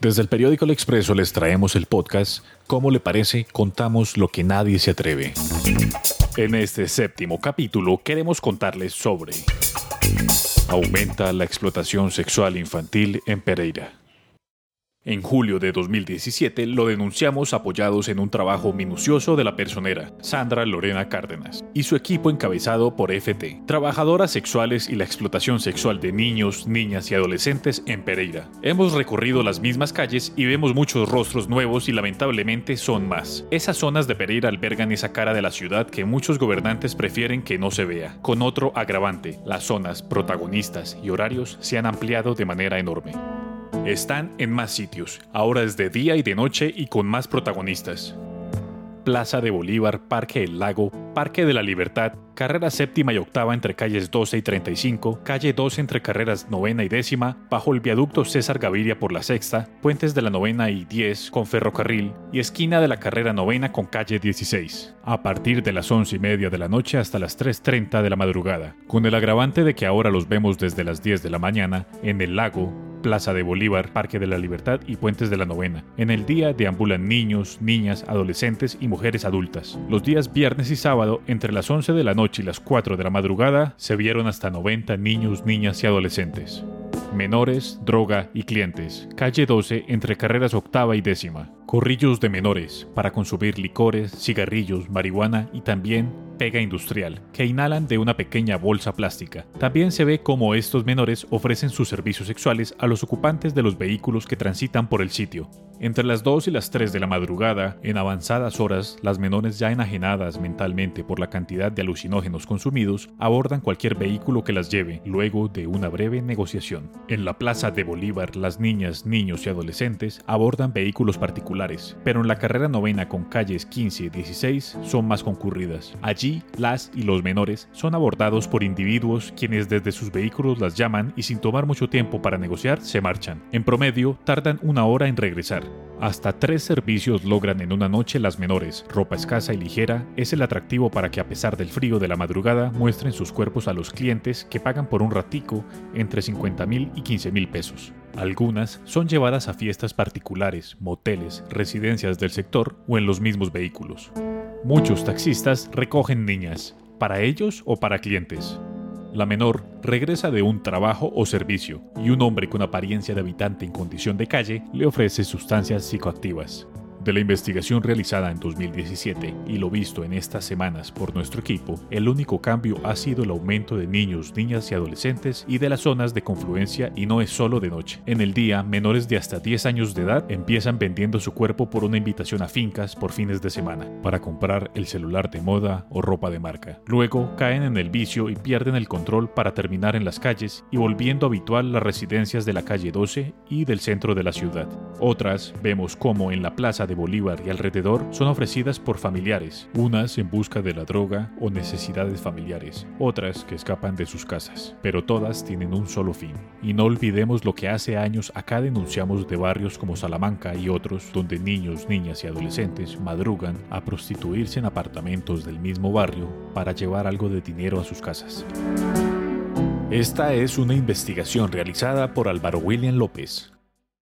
Desde el periódico El Expreso les traemos el podcast ¿Cómo le parece? Contamos lo que nadie se atreve. En este séptimo capítulo queremos contarles sobre Aumenta la explotación sexual infantil en Pereira. En julio de 2017 lo denunciamos apoyados en un trabajo minucioso de la personera, Sandra Lorena Cárdenas, y su equipo encabezado por FT, trabajadoras sexuales y la explotación sexual de niños, niñas y adolescentes en Pereira. Hemos recorrido las mismas calles y vemos muchos rostros nuevos y lamentablemente son más. Esas zonas de Pereira albergan esa cara de la ciudad que muchos gobernantes prefieren que no se vea. Con otro agravante, las zonas, protagonistas y horarios se han ampliado de manera enorme. Están en más sitios, ahora es de día y de noche y con más protagonistas. Plaza de Bolívar, Parque del Lago, Parque de la Libertad, carrera séptima y octava entre calles 12 y 35, calle 12 entre carreras novena y décima, bajo el viaducto César Gaviria por la sexta, puentes de la novena y 10 con ferrocarril y esquina de la carrera novena con calle 16, a partir de las 11 y media de la noche hasta las 3.30 de la madrugada, con el agravante de que ahora los vemos desde las 10 de la mañana en el lago, Plaza de Bolívar, Parque de la Libertad y Puentes de la Novena. En el día deambulan niños, niñas, adolescentes y mujeres adultas. Los días viernes y sábado, entre las 11 de la noche y las 4 de la madrugada, se vieron hasta 90 niños, niñas y adolescentes. Menores, droga y clientes. Calle 12 entre carreras octava y décima. Corrillos de menores para consumir licores, cigarrillos, marihuana y también pega industrial, que inhalan de una pequeña bolsa plástica. También se ve cómo estos menores ofrecen sus servicios sexuales a los ocupantes de los vehículos que transitan por el sitio. Entre las 2 y las 3 de la madrugada, en avanzadas horas, las menores ya enajenadas mentalmente por la cantidad de alucinógenos consumidos, abordan cualquier vehículo que las lleve, luego de una breve negociación. En la plaza de Bolívar, las niñas, niños y adolescentes abordan vehículos particulares, pero en la carrera novena con calles 15 y 16 son más concurridas. Allí las y los menores son abordados por individuos quienes desde sus vehículos las llaman y sin tomar mucho tiempo para negociar se marchan. En promedio, tardan una hora en regresar. Hasta tres servicios logran en una noche las menores. Ropa escasa y ligera es el atractivo para que a pesar del frío de la madrugada muestren sus cuerpos a los clientes que pagan por un ratico entre 50 mil y 15 mil pesos. Algunas son llevadas a fiestas particulares, moteles, residencias del sector o en los mismos vehículos. Muchos taxistas recogen niñas, para ellos o para clientes. La menor regresa de un trabajo o servicio y un hombre con apariencia de habitante en condición de calle le ofrece sustancias psicoactivas. De la investigación realizada en 2017 y lo visto en estas semanas por nuestro equipo, el único cambio ha sido el aumento de niños, niñas y adolescentes y de las zonas de confluencia y no es solo de noche. En el día, menores de hasta 10 años de edad empiezan vendiendo su cuerpo por una invitación a fincas por fines de semana, para comprar el celular de moda o ropa de marca. Luego caen en el vicio y pierden el control para terminar en las calles y volviendo habitual las residencias de la calle 12 y del centro de la ciudad. Otras vemos como en la plaza de Bolívar y alrededor son ofrecidas por familiares, unas en busca de la droga o necesidades familiares, otras que escapan de sus casas, pero todas tienen un solo fin. Y no olvidemos lo que hace años acá denunciamos de barrios como Salamanca y otros, donde niños, niñas y adolescentes madrugan a prostituirse en apartamentos del mismo barrio para llevar algo de dinero a sus casas. Esta es una investigación realizada por Álvaro William López,